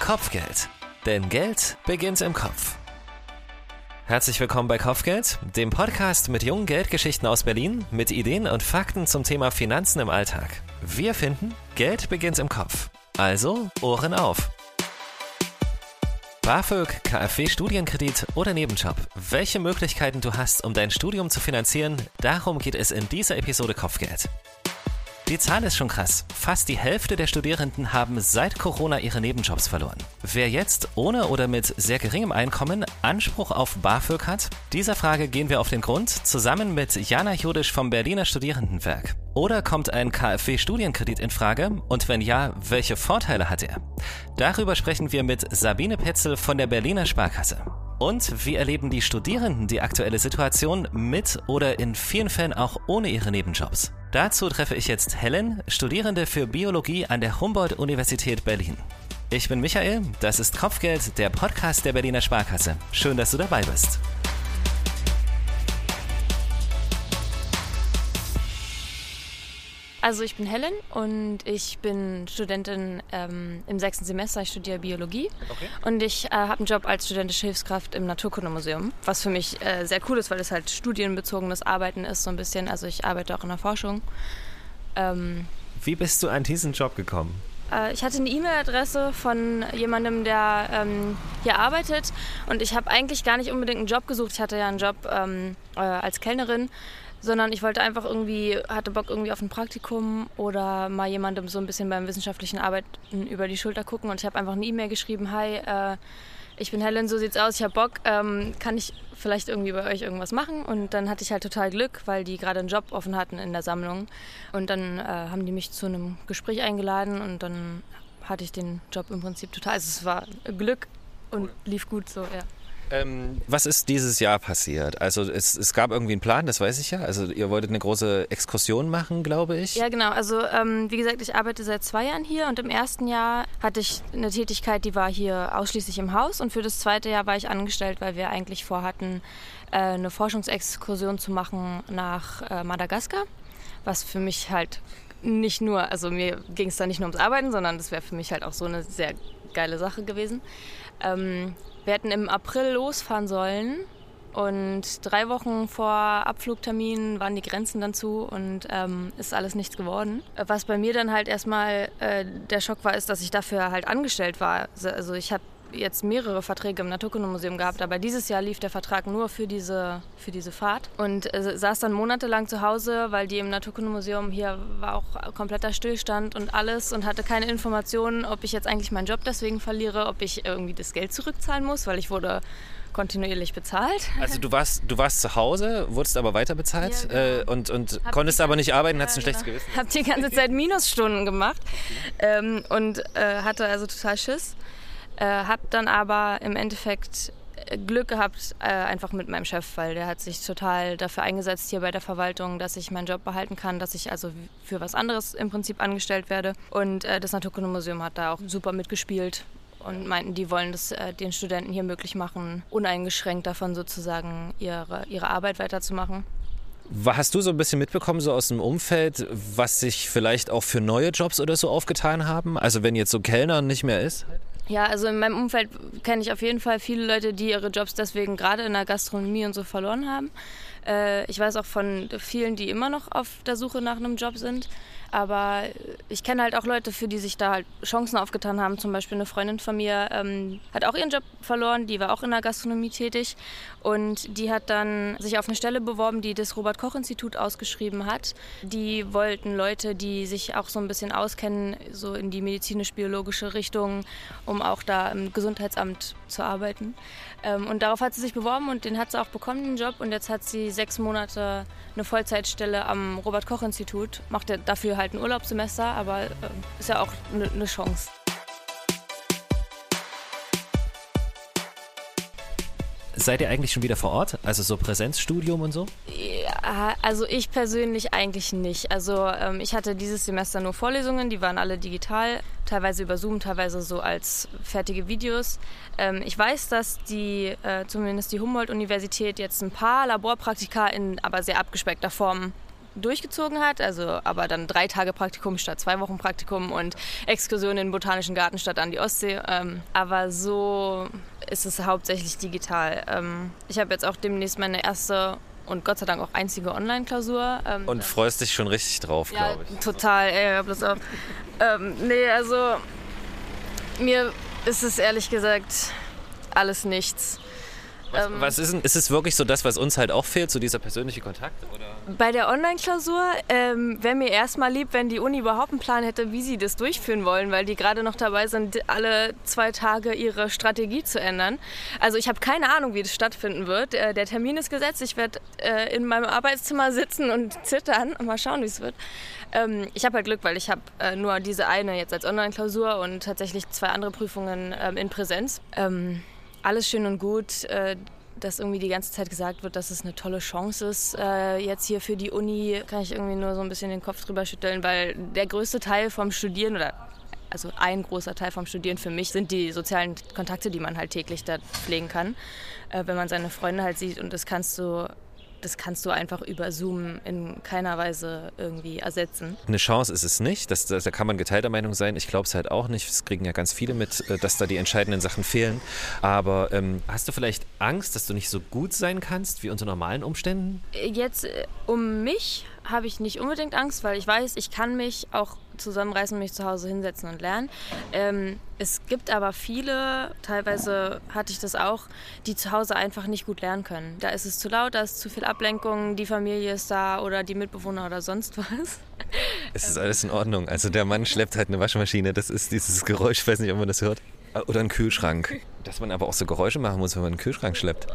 Kopfgeld. Denn Geld beginnt im Kopf. Herzlich willkommen bei Kopfgeld, dem Podcast mit jungen Geldgeschichten aus Berlin, mit Ideen und Fakten zum Thema Finanzen im Alltag. Wir finden, Geld beginnt im Kopf. Also Ohren auf. BAföG, KfW Studienkredit oder Nebenjob. Welche Möglichkeiten du hast, um dein Studium zu finanzieren, darum geht es in dieser Episode Kopfgeld. Die Zahl ist schon krass. Fast die Hälfte der Studierenden haben seit Corona ihre Nebenjobs verloren. Wer jetzt ohne oder mit sehr geringem Einkommen Anspruch auf BAföG hat, dieser Frage gehen wir auf den Grund zusammen mit Jana Judisch vom Berliner Studierendenwerk. Oder kommt ein KfW-Studienkredit in Frage? Und wenn ja, welche Vorteile hat er? Darüber sprechen wir mit Sabine Petzel von der Berliner Sparkasse. Und wie erleben die Studierenden die aktuelle Situation mit oder in vielen Fällen auch ohne ihre Nebenjobs? Dazu treffe ich jetzt Helen, Studierende für Biologie an der Humboldt-Universität Berlin. Ich bin Michael, das ist Kopfgeld, der Podcast der Berliner Sparkasse. Schön, dass du dabei bist. Also ich bin Helen und ich bin Studentin ähm, im sechsten Semester. Ich studiere Biologie okay. und ich äh, habe einen Job als studentische Hilfskraft im Naturkundemuseum, was für mich äh, sehr cool ist, weil es halt studienbezogenes Arbeiten ist so ein bisschen. Also ich arbeite auch in der Forschung. Ähm, Wie bist du an diesen Job gekommen? Äh, ich hatte eine E-Mail-Adresse von jemandem, der ähm, hier arbeitet und ich habe eigentlich gar nicht unbedingt einen Job gesucht. Ich hatte ja einen Job ähm, äh, als Kellnerin sondern ich wollte einfach irgendwie, hatte Bock irgendwie auf ein Praktikum oder mal jemandem so ein bisschen beim wissenschaftlichen Arbeiten über die Schulter gucken und ich habe einfach eine E-Mail geschrieben, hi, äh, ich bin Helen, so sieht's aus, ich habe Bock, ähm, kann ich vielleicht irgendwie bei euch irgendwas machen? Und dann hatte ich halt total Glück, weil die gerade einen Job offen hatten in der Sammlung und dann äh, haben die mich zu einem Gespräch eingeladen und dann hatte ich den Job im Prinzip total, also es war Glück und lief gut so, ja. Ähm, was ist dieses Jahr passiert? Also es, es, gab irgendwie einen Plan, das weiß ich ja. Also ihr wolltet eine große Exkursion machen, glaube ich. Ja, genau. Also ähm, wie gesagt, ich arbeite seit zwei Jahren hier und im ersten Jahr hatte ich eine Tätigkeit, die war hier ausschließlich im Haus und für das zweite Jahr war ich angestellt, weil wir eigentlich vorhatten, äh, eine Forschungsexkursion zu machen nach äh, Madagaskar, was für mich halt nicht nur, also mir ging es da nicht nur ums Arbeiten, sondern das wäre für mich halt auch so eine sehr geile Sache gewesen. Ähm, wir hätten im April losfahren sollen und drei Wochen vor Abflugtermin waren die Grenzen dann zu und ähm, ist alles nichts geworden. Was bei mir dann halt erstmal äh, der Schock war, ist, dass ich dafür halt angestellt war. Also ich habe jetzt mehrere Verträge im Naturkundemuseum gehabt, aber dieses Jahr lief der Vertrag nur für diese, für diese Fahrt und äh, saß dann monatelang zu Hause, weil die im Naturkundemuseum hier war auch kompletter Stillstand und alles und hatte keine Informationen, ob ich jetzt eigentlich meinen Job deswegen verliere, ob ich irgendwie das Geld zurückzahlen muss, weil ich wurde kontinuierlich bezahlt. Also du warst, du warst zu Hause, wurdest aber weiter bezahlt ja, genau. äh, und, und konntest aber nicht arbeiten, ja, hattest ein schlechtes genau. Gewissen. Hab die ganze Zeit Minusstunden gemacht ähm, und äh, hatte also total Schiss. Äh, habe dann aber im Endeffekt äh, Glück gehabt, äh, einfach mit meinem Chef, weil der hat sich total dafür eingesetzt hier bei der Verwaltung, dass ich meinen Job behalten kann, dass ich also für was anderes im Prinzip angestellt werde. Und äh, das Naturkundemuseum hat da auch super mitgespielt und meinten, die wollen das äh, den Studenten hier möglich machen, uneingeschränkt davon sozusagen ihre, ihre Arbeit weiterzumachen. Hast du so ein bisschen mitbekommen, so aus dem Umfeld, was sich vielleicht auch für neue Jobs oder so aufgetan haben? Also wenn jetzt so Kellner nicht mehr ist? Ja, also in meinem Umfeld kenne ich auf jeden Fall viele Leute, die ihre Jobs deswegen gerade in der Gastronomie und so verloren haben. Äh, ich weiß auch von vielen, die immer noch auf der Suche nach einem Job sind. Aber ich kenne halt auch Leute, für die sich da halt Chancen aufgetan haben. Zum Beispiel eine Freundin von mir ähm, hat auch ihren Job verloren, die war auch in der Gastronomie tätig und die hat dann sich auf eine Stelle beworben, die das Robert-Koch-Institut ausgeschrieben hat. Die wollten Leute, die sich auch so ein bisschen auskennen, so in die medizinisch-biologische Richtung, um auch da im Gesundheitsamt zu arbeiten. Ähm, und darauf hat sie sich beworben und den hat sie auch bekommen, den Job. Und jetzt hat sie sechs Monate eine Vollzeitstelle am Robert-Koch-Institut. Macht dafür halt ein Urlaubssemester, aber äh, ist ja auch eine ne Chance. Seid ihr eigentlich schon wieder vor Ort? Also so Präsenzstudium und so? Ja, also ich persönlich eigentlich nicht. Also ähm, ich hatte dieses Semester nur Vorlesungen, die waren alle digital, teilweise über Zoom, teilweise so als fertige Videos. Ähm, ich weiß, dass die, äh, zumindest die Humboldt-Universität jetzt ein paar Laborpraktika in aber sehr abgespeckter Form durchgezogen hat, also aber dann drei Tage Praktikum statt zwei Wochen Praktikum und Exkursion in den Botanischen Garten statt an die Ostsee. Ähm, aber so ist es hauptsächlich digital. Ähm, ich habe jetzt auch demnächst meine erste und Gott sei Dank auch einzige Online-Klausur. Ähm, und freust dich schon richtig drauf, ja, glaube ich. Total, ey, bloß auf. ähm, nee, also mir ist es ehrlich gesagt alles nichts. Was, ähm, was ist, ist es wirklich so das, was uns halt auch fehlt, so dieser persönliche Kontakt? Oder? Bei der Online-Klausur ähm, wäre mir erstmal lieb, wenn die Uni überhaupt einen Plan hätte, wie sie das durchführen wollen, weil die gerade noch dabei sind, alle zwei Tage ihre Strategie zu ändern. Also ich habe keine Ahnung, wie das stattfinden wird. Äh, der Termin ist gesetzt. Ich werde äh, in meinem Arbeitszimmer sitzen und zittern mal schauen, wie es wird. Ähm, ich habe halt Glück, weil ich habe äh, nur diese eine jetzt als Online-Klausur und tatsächlich zwei andere Prüfungen ähm, in Präsenz. Ähm, alles schön und gut, äh, dass irgendwie die ganze Zeit gesagt wird, dass es eine tolle Chance ist, äh, jetzt hier für die Uni, kann ich irgendwie nur so ein bisschen den Kopf drüber schütteln, weil der größte Teil vom Studieren oder also ein großer Teil vom Studieren für mich sind die sozialen Kontakte, die man halt täglich da pflegen kann. Äh, wenn man seine Freunde halt sieht und das kannst du das kannst du einfach über Zoom in keiner Weise irgendwie ersetzen. Eine Chance ist es nicht, das, das da kann man geteilter Meinung sein. Ich glaube es halt auch nicht. Es kriegen ja ganz viele mit, äh, dass da die entscheidenden Sachen fehlen. Aber ähm, hast du vielleicht Angst, dass du nicht so gut sein kannst wie unter normalen Umständen? Jetzt äh, um mich habe ich nicht unbedingt Angst, weil ich weiß, ich kann mich auch zusammenreißen, mich zu Hause hinsetzen und lernen. Ähm, es gibt aber viele, teilweise hatte ich das auch, die zu Hause einfach nicht gut lernen können. Da ist es zu laut, da ist zu viel Ablenkung, die Familie ist da oder die Mitbewohner oder sonst was. Es ist alles in Ordnung. Also der Mann schleppt halt eine Waschmaschine, das ist dieses Geräusch, ich weiß nicht, ob man das hört. Oder einen Kühlschrank. Dass man aber auch so Geräusche machen muss, wenn man einen Kühlschrank schleppt.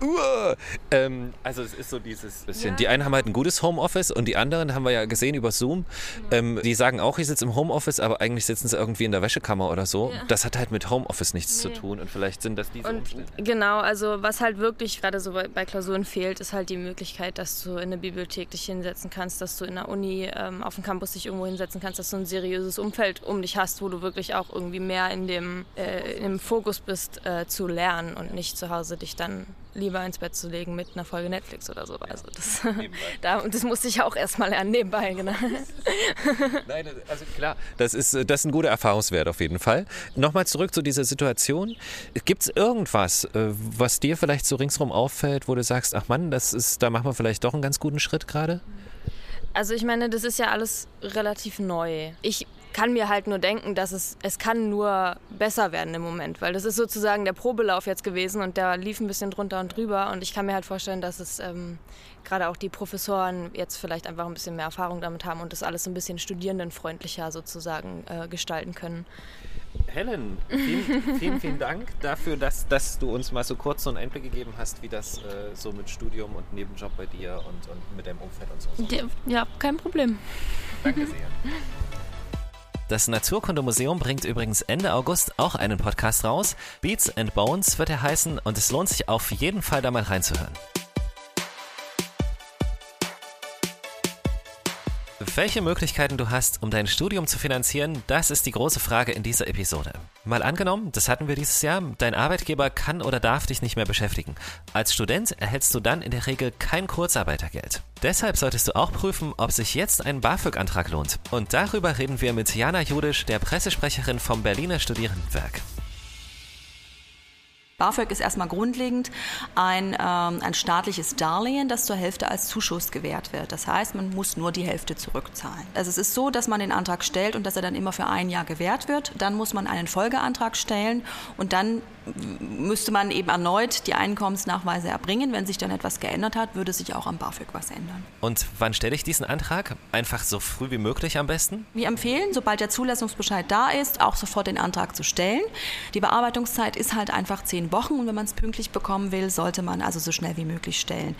Uah. Ähm, also es ist so dieses bisschen. Ja. Die einen haben halt ein gutes Homeoffice und die anderen haben wir ja gesehen über Zoom. Ähm, die sagen auch, ich sitze im Homeoffice, aber eigentlich sitzen sie irgendwie in der Wäschekammer oder so. Ja. Das hat halt mit Homeoffice nichts nee. zu tun und vielleicht sind das diese und Umstände. Genau, also was halt wirklich gerade so bei, bei, Klausuren fehlt, ist halt die Möglichkeit, dass du in der Bibliothek dich hinsetzen kannst, dass du in der Uni ähm, auf dem Campus dich irgendwo hinsetzen kannst, dass du ein seriöses Umfeld um dich hast, wo du wirklich auch irgendwie mehr in dem, äh, im Fokus bist äh, zu lernen und nicht zu Hause dich dann lieber ins Bett zu legen mit einer Folge Netflix oder so. Also das, da, das musste ich auch erstmal lernen, nebenbei, genau. Nein, also klar, das ist, das ist ein guter Erfahrungswert auf jeden Fall. Nochmal zurück zu dieser Situation. Gibt es irgendwas, äh, was dir vielleicht so ringsherum auffällt, wo du sagst, ach Mann, das ist, da machen wir vielleicht doch einen ganz guten Schritt gerade? Also ich meine, das ist ja alles relativ neu. Ich kann mir halt nur denken, dass es, es kann nur besser werden im Moment, weil das ist sozusagen der Probelauf jetzt gewesen und der lief ein bisschen drunter und drüber und ich kann mir halt vorstellen, dass es ähm, gerade auch die Professoren jetzt vielleicht einfach ein bisschen mehr Erfahrung damit haben und das alles ein bisschen studierendenfreundlicher sozusagen äh, gestalten können. Helen, vielen, vielen, vielen Dank dafür, dass, dass du uns mal so kurz so einen Einblick gegeben hast, wie das äh, so mit Studium und Nebenjob bei dir und, und mit deinem Umfeld und so. Ja, kein Problem. Danke sehr. Das Naturkundemuseum bringt übrigens Ende August auch einen Podcast raus. Beats and Bones wird er heißen und es lohnt sich auf jeden Fall da mal reinzuhören. Welche Möglichkeiten du hast, um dein Studium zu finanzieren, das ist die große Frage in dieser Episode. Mal angenommen, das hatten wir dieses Jahr, dein Arbeitgeber kann oder darf dich nicht mehr beschäftigen. Als Student erhältst du dann in der Regel kein Kurzarbeitergeld. Deshalb solltest du auch prüfen, ob sich jetzt ein BAföG-Antrag lohnt. Und darüber reden wir mit Jana Judisch, der Pressesprecherin vom Berliner Studierendenwerk. BAföG ist erstmal grundlegend ein, ähm, ein staatliches Darlehen, das zur Hälfte als Zuschuss gewährt wird. Das heißt, man muss nur die Hälfte zurückzahlen. Also es ist so, dass man den Antrag stellt und dass er dann immer für ein Jahr gewährt wird. Dann muss man einen Folgeantrag stellen und dann müsste man eben erneut die Einkommensnachweise erbringen. Wenn sich dann etwas geändert hat, würde sich auch am BAföG was ändern. Und wann stelle ich diesen Antrag? Einfach so früh wie möglich am besten? Wir empfehlen, sobald der Zulassungsbescheid da ist, auch sofort den Antrag zu stellen. Die Bearbeitungszeit ist halt einfach zehn Wochen und wenn man es pünktlich bekommen will, sollte man also so schnell wie möglich stellen.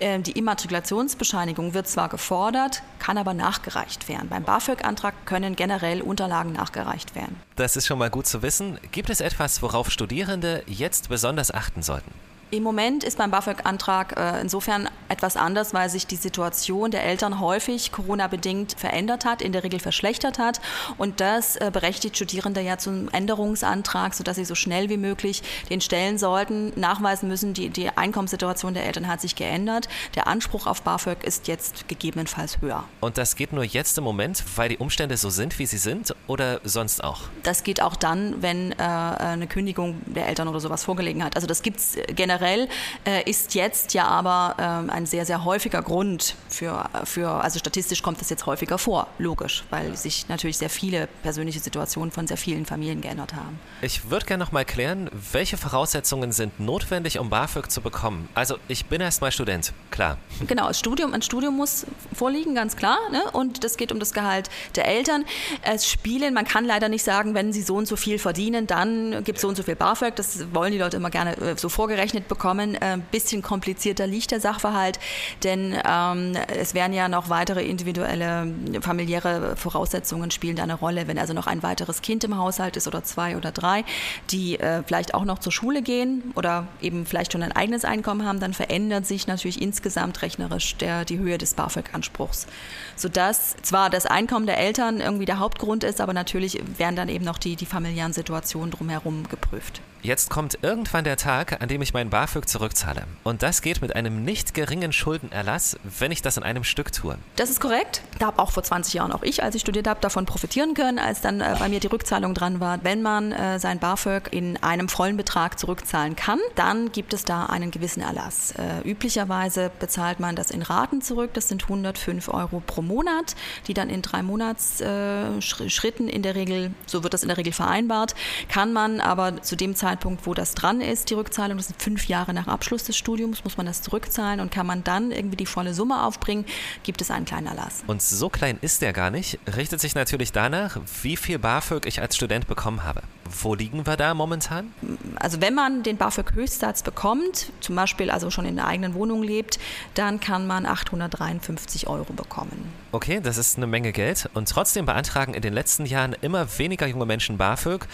Ähm, die Immatrikulationsbescheinigung wird zwar gefordert, kann aber nachgereicht werden. Beim BAföG-Antrag können generell Unterlagen nachgereicht werden. Das ist schon mal gut zu wissen. Gibt es etwas, worauf Studierende jetzt besonders achten sollten? Im Moment ist beim BAföG-Antrag äh, insofern etwas anders, weil sich die Situation der Eltern häufig Corona-bedingt verändert hat, in der Regel verschlechtert hat. Und das äh, berechtigt Studierende ja zum Änderungsantrag, sodass sie so schnell wie möglich den stellen sollten, nachweisen müssen, die, die Einkommenssituation der Eltern hat sich geändert. Der Anspruch auf BAföG ist jetzt gegebenenfalls höher. Und das geht nur jetzt im Moment, weil die Umstände so sind, wie sie sind, oder sonst auch? Das geht auch dann, wenn äh, eine Kündigung der Eltern oder sowas vorgelegen hat. Also das gibt es generell, äh, ist jetzt ja aber äh, ein sehr, sehr häufiger Grund für, für, also statistisch kommt das jetzt häufiger vor, logisch, weil sich natürlich sehr viele persönliche Situationen von sehr vielen Familien geändert haben. Ich würde gerne noch mal klären, welche Voraussetzungen sind notwendig, um BAföG zu bekommen? Also ich bin erst mal Student, klar. Genau, das Studium, ein Studium muss vorliegen, ganz klar. Ne? Und das geht um das Gehalt der Eltern. Es spielen, man kann leider nicht sagen, wenn sie so und so viel verdienen, dann gibt es so und so viel BAföG. Das wollen die Leute immer gerne äh, so vorgerechnet bekommen. Ein äh, bisschen komplizierter liegt der Sachverhalt, denn ähm, es werden ja noch weitere individuelle familiäre Voraussetzungen spielen eine Rolle. Wenn also noch ein weiteres Kind im Haushalt ist oder zwei oder drei, die äh, vielleicht auch noch zur Schule gehen oder eben vielleicht schon ein eigenes Einkommen haben, dann verändert sich natürlich insgesamt rechnerisch der, die Höhe des BAföG-Anspruchs. Sodass zwar das Einkommen der Eltern irgendwie der Hauptgrund ist, aber natürlich werden dann eben noch die, die familiären Situationen drumherum geprüft. Jetzt kommt irgendwann der Tag, an dem ich mein BAföG zurückzahle. Und das geht mit einem nicht geringen Schuldenerlass, wenn ich das in einem Stück tue. Das ist korrekt. Da habe auch vor 20 Jahren auch ich, als ich studiert habe, davon profitieren können, als dann äh, bei mir die Rückzahlung dran war. Wenn man äh, sein BAföG in einem vollen Betrag zurückzahlen kann, dann gibt es da einen gewissen Erlass. Äh, üblicherweise bezahlt man das in Raten zurück. Das sind 105 Euro pro Monat, die dann in drei Monatsschritten in der Regel, so wird das in der Regel vereinbart, kann man aber zu dem Zeitpunkt Zeitpunkt, wo das dran ist, die Rückzahlung, das sind fünf Jahre nach Abschluss des Studiums, muss man das zurückzahlen und kann man dann irgendwie die volle Summe aufbringen, gibt es einen kleinen Erlass. Und so klein ist der gar nicht, richtet sich natürlich danach, wie viel BAföG ich als Student bekommen habe. Wo liegen wir da momentan? Also wenn man den BAföG-Höchstsatz bekommt, zum Beispiel also schon in der eigenen Wohnung lebt, dann kann man 853 Euro bekommen. Okay, das ist eine Menge Geld und trotzdem beantragen in den letzten Jahren immer weniger junge Menschen BAföG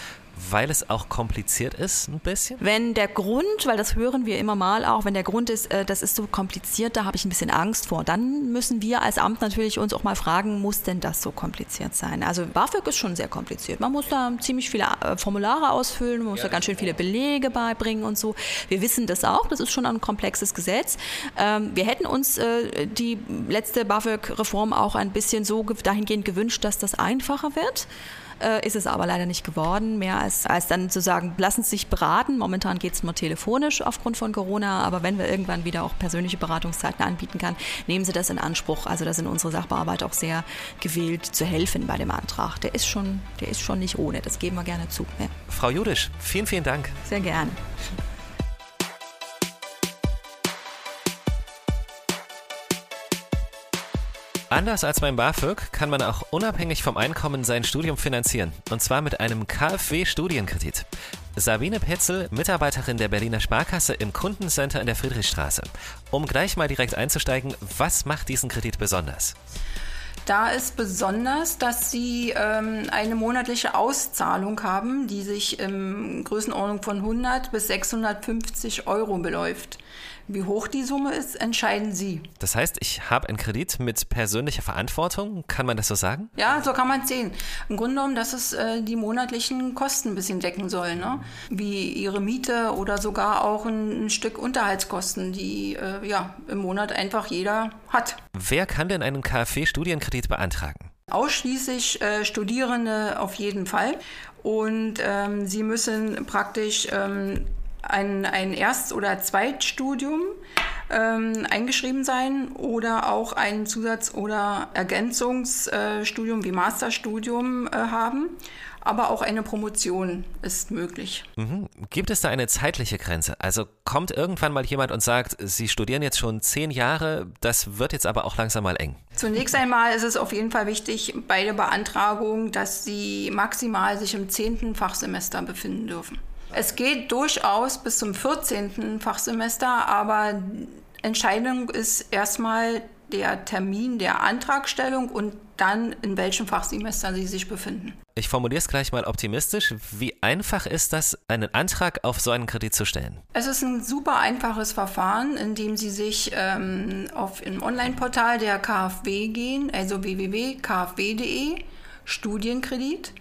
weil es auch kompliziert ist, ein bisschen? Wenn der Grund, weil das hören wir immer mal auch, wenn der Grund ist, äh, das ist so kompliziert, da habe ich ein bisschen Angst vor, dann müssen wir als Amt natürlich uns auch mal fragen, muss denn das so kompliziert sein? Also BAföG ist schon sehr kompliziert. Man muss da ziemlich viele äh, Formulare ausfüllen, man muss ja, da ganz schön viele Belege beibringen und so. Wir wissen das auch, das ist schon ein komplexes Gesetz. Ähm, wir hätten uns äh, die letzte BAföG-Reform auch ein bisschen so dahingehend gewünscht, dass das einfacher wird äh, ist es aber leider nicht geworden, mehr als, als dann zu sagen, lassen Sie sich beraten. Momentan geht es nur telefonisch aufgrund von Corona, aber wenn wir irgendwann wieder auch persönliche Beratungszeiten anbieten kann, nehmen Sie das in Anspruch. Also da sind unsere Sachbearbeiter auch sehr gewillt zu helfen bei dem Antrag. Der ist schon, der ist schon nicht ohne, das geben wir gerne zu. Ja. Frau Judisch, vielen, vielen Dank. Sehr gerne. Anders als beim BAföG kann man auch unabhängig vom Einkommen sein Studium finanzieren. Und zwar mit einem KfW-Studienkredit. Sabine Petzel, Mitarbeiterin der Berliner Sparkasse im Kundencenter in der Friedrichstraße. Um gleich mal direkt einzusteigen, was macht diesen Kredit besonders? Da ist besonders, dass sie ähm, eine monatliche Auszahlung haben, die sich in Größenordnung von 100 bis 650 Euro beläuft. Wie hoch die Summe ist, entscheiden Sie. Das heißt, ich habe einen Kredit mit persönlicher Verantwortung, kann man das so sagen? Ja, so kann man es sehen. Im Grunde genommen, dass es äh, die monatlichen Kosten ein bisschen decken soll, ne? wie Ihre Miete oder sogar auch ein, ein Stück Unterhaltskosten, die äh, ja, im Monat einfach jeder hat. Wer kann denn einen KfW-Studienkredit beantragen? Ausschließlich äh, Studierende auf jeden Fall. Und ähm, sie müssen praktisch ähm, ein, ein Erst- oder Zweitstudium ähm, eingeschrieben sein oder auch ein Zusatz- oder Ergänzungsstudium wie Masterstudium äh, haben. Aber auch eine Promotion ist möglich. Mhm. Gibt es da eine zeitliche Grenze? Also kommt irgendwann mal jemand und sagt, Sie studieren jetzt schon zehn Jahre, das wird jetzt aber auch langsam mal eng. Zunächst einmal ist es auf jeden Fall wichtig bei der Beantragung, dass Sie maximal sich im zehnten Fachsemester befinden dürfen. Es geht durchaus bis zum 14. Fachsemester, aber Entscheidung ist erstmal der Termin der Antragstellung und dann in welchem Fachsemester sie sich befinden. Ich formuliere es gleich mal optimistisch. Wie einfach ist das, einen Antrag auf so einen Kredit zu stellen? Es ist ein super einfaches Verfahren, in dem Sie sich ähm, auf im Online-Portal der KfW gehen, also www.kfw.de, Studienkredit.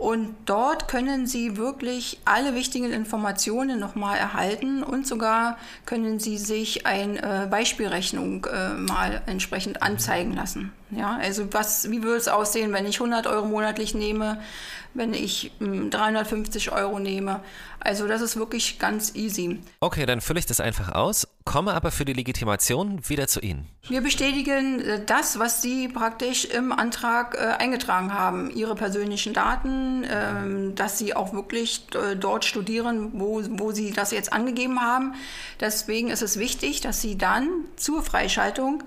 Und dort können Sie wirklich alle wichtigen Informationen nochmal erhalten und sogar können Sie sich eine äh, Beispielrechnung äh, mal entsprechend anzeigen lassen. Ja, also was, wie würde es aussehen, wenn ich 100 Euro monatlich nehme, wenn ich 350 hm, Euro nehme. Also das ist wirklich ganz easy. Okay, dann fülle ich das einfach aus, komme aber für die Legitimation wieder zu Ihnen. Wir bestätigen äh, das, was Sie praktisch im Antrag äh, eingetragen haben. Ihre persönlichen Daten, äh, dass Sie auch wirklich äh, dort studieren, wo, wo Sie das jetzt angegeben haben. Deswegen ist es wichtig, dass Sie dann zur Freischaltung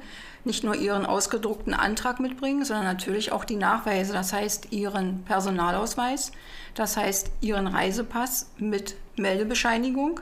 nicht nur ihren ausgedruckten Antrag mitbringen, sondern natürlich auch die Nachweise, das heißt ihren Personalausweis, das heißt ihren Reisepass mit Meldebescheinigung,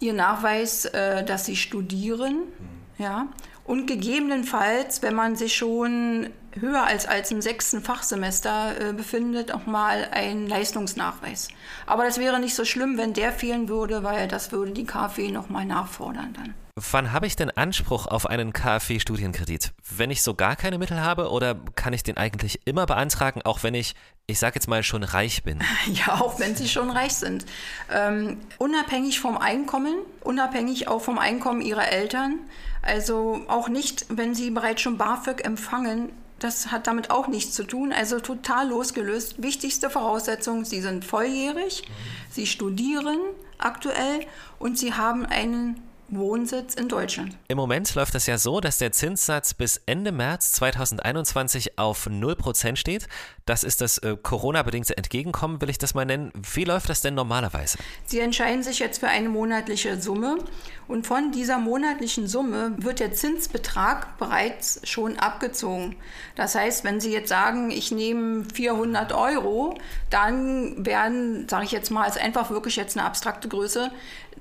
ihr Nachweis, äh, dass sie studieren, mhm. ja, und gegebenenfalls, wenn man sich schon höher als, als im sechsten Fachsemester äh, befindet, auch mal ein Leistungsnachweis. Aber das wäre nicht so schlimm, wenn der fehlen würde, weil das würde die KfW nochmal nachfordern dann. Wann habe ich denn Anspruch auf einen KfW-Studienkredit? Wenn ich so gar keine Mittel habe oder kann ich den eigentlich immer beantragen, auch wenn ich, ich sage jetzt mal, schon reich bin? Ja, auch wenn Sie schon reich sind. Ähm, unabhängig vom Einkommen, unabhängig auch vom Einkommen Ihrer Eltern. Also auch nicht, wenn Sie bereits schon BAföG empfangen, das hat damit auch nichts zu tun. Also total losgelöst. Wichtigste Voraussetzung, Sie sind volljährig, Sie studieren aktuell und Sie haben einen Wohnsitz in Deutschland. Im Moment läuft es ja so, dass der Zinssatz bis Ende März 2021 auf 0% steht. Das ist das äh, Corona-bedingte Entgegenkommen, will ich das mal nennen. Wie läuft das denn normalerweise? Sie entscheiden sich jetzt für eine monatliche Summe und von dieser monatlichen Summe wird der Zinsbetrag bereits schon abgezogen. Das heißt, wenn Sie jetzt sagen, ich nehme 400 Euro, dann werden, sage ich jetzt mal, als einfach wirklich jetzt eine abstrakte Größe,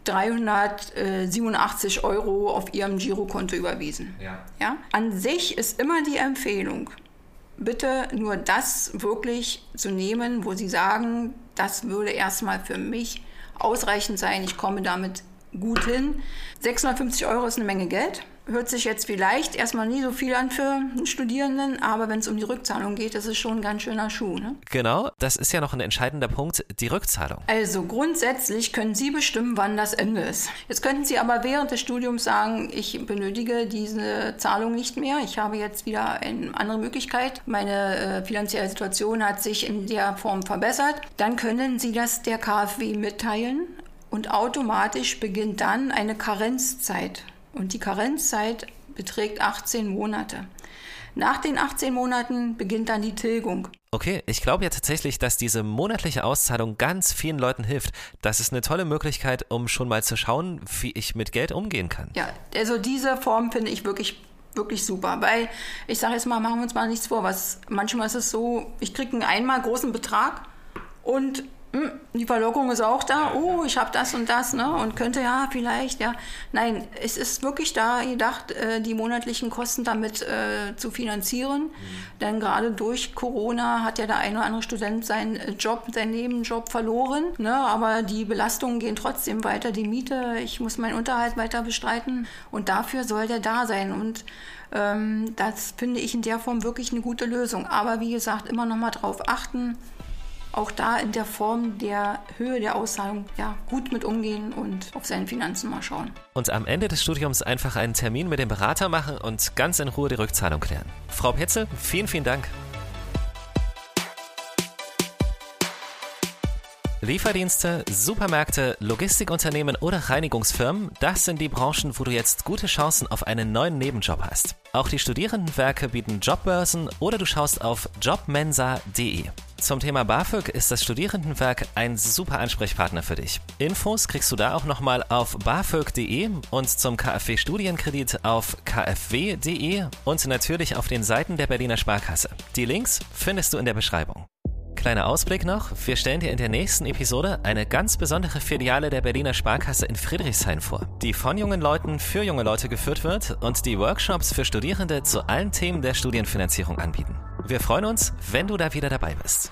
387 Euro auf Ihrem Girokonto überwiesen. Ja. Ja? An sich ist immer die Empfehlung, bitte nur das wirklich zu nehmen, wo Sie sagen, das würde erstmal für mich ausreichend sein, ich komme damit gut hin. 650 Euro ist eine Menge Geld hört sich jetzt vielleicht erstmal nie so viel an für einen Studierenden, aber wenn es um die Rückzahlung geht, das ist schon ein ganz schöner Schuh. Ne? Genau, das ist ja noch ein entscheidender Punkt, die Rückzahlung. Also grundsätzlich können Sie bestimmen, wann das Ende ist. Jetzt könnten Sie aber während des Studiums sagen, ich benötige diese Zahlung nicht mehr, ich habe jetzt wieder eine andere Möglichkeit, meine äh, finanzielle Situation hat sich in der Form verbessert. Dann können Sie das der KfW mitteilen und automatisch beginnt dann eine Karenzzeit. Und die Karenzzeit beträgt 18 Monate. Nach den 18 Monaten beginnt dann die Tilgung. Okay, ich glaube ja tatsächlich, dass diese monatliche Auszahlung ganz vielen Leuten hilft. Das ist eine tolle Möglichkeit, um schon mal zu schauen, wie ich mit Geld umgehen kann. Ja, also diese Form finde ich wirklich wirklich super, weil ich sage jetzt mal, machen wir uns mal nichts vor, was manchmal ist es so, ich kriege einen einmal großen Betrag und die Verlockung ist auch da, oh, ich habe das und das, ne? Und könnte ja vielleicht, ja. Nein, es ist wirklich da gedacht, äh, die monatlichen Kosten damit äh, zu finanzieren. Mhm. Denn gerade durch Corona hat ja der eine oder andere Student seinen äh, Job, seinen Nebenjob verloren. Ne? Aber die Belastungen gehen trotzdem weiter. Die Miete, ich muss meinen Unterhalt weiter bestreiten. Und dafür soll der da sein. Und ähm, das finde ich in der Form wirklich eine gute Lösung. Aber wie gesagt, immer noch mal drauf achten auch da in der Form der Höhe der Auszahlung ja, gut mit umgehen und auf seine Finanzen mal schauen. Und am Ende des Studiums einfach einen Termin mit dem Berater machen und ganz in Ruhe die Rückzahlung klären. Frau Petzel, vielen, vielen Dank. Lieferdienste, Supermärkte, Logistikunternehmen oder Reinigungsfirmen, das sind die Branchen, wo du jetzt gute Chancen auf einen neuen Nebenjob hast. Auch die Studierendenwerke bieten Jobbörsen oder du schaust auf jobmensa.de. Zum Thema BAföG ist das Studierendenwerk ein super Ansprechpartner für dich. Infos kriegst du da auch nochmal auf bafög.de und zum KfW Studienkredit auf kfw.de und natürlich auf den Seiten der Berliner Sparkasse. Die Links findest du in der Beschreibung. Kleiner Ausblick noch, wir stellen dir in der nächsten Episode eine ganz besondere Filiale der Berliner Sparkasse in Friedrichshain vor, die von jungen Leuten für junge Leute geführt wird und die Workshops für Studierende zu allen Themen der Studienfinanzierung anbieten. Wir freuen uns, wenn du da wieder dabei bist.